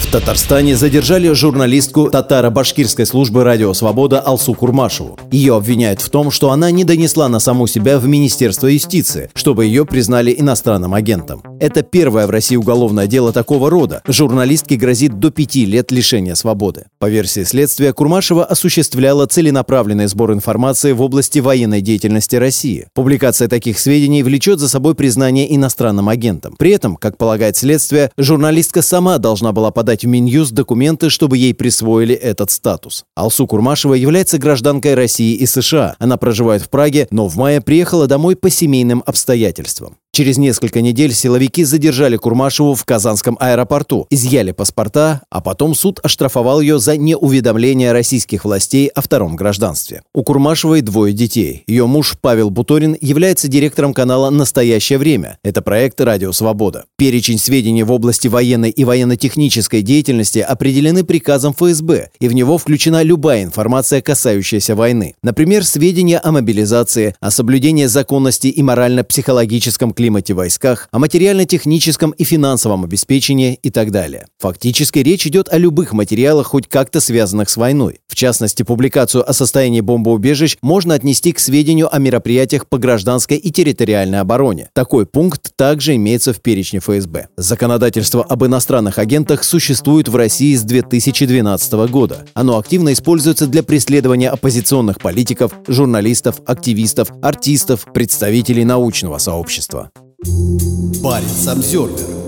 В Татарстане задержали журналистку татаро-башкирской службы «Радио Свобода» Алсу Курмашеву. Ее обвиняют в том, что она не донесла на саму себя в Министерство юстиции, чтобы ее признали иностранным агентом. Это первое в России уголовное дело такого рода. Журналистке грозит до пяти лет лишения свободы. По версии следствия, Курмашева осуществляла целенаправленный сбор информации в области военной деятельности России. Публикация таких сведений влечет за собой признание иностранным агентом. При этом, как полагает следствие, журналистка сама должна была подать подать в Минюст документы, чтобы ей присвоили этот статус. Алсу Курмашева является гражданкой России и США. Она проживает в Праге, но в мае приехала домой по семейным обстоятельствам. Через несколько недель силовики задержали Курмашеву в Казанском аэропорту, изъяли паспорта, а потом суд оштрафовал ее за неуведомление российских властей о втором гражданстве. У Курмашевой двое детей. Ее муж Павел Буторин является директором канала «Настоящее время». Это проект «Радио Свобода». Перечень сведений в области военной и военно-технической деятельности определены приказом ФСБ, и в него включена любая информация, касающаяся войны. Например, сведения о мобилизации, о соблюдении законности и морально-психологическом климате в войсках, о материально-техническом и финансовом обеспечении и так далее. Фактически речь идет о любых материалах, хоть как-то связанных с войной. В частности, публикацию о состоянии бомбоубежищ можно отнести к сведению о мероприятиях по гражданской и территориальной обороне. Такой пункт также имеется в перечне ФСБ. Законодательство об иностранных агентах существует в России с 2012 года. Оно активно используется для преследования оппозиционных политиков, журналистов, активистов, артистов, представителей научного сообщества. Баренц обзервер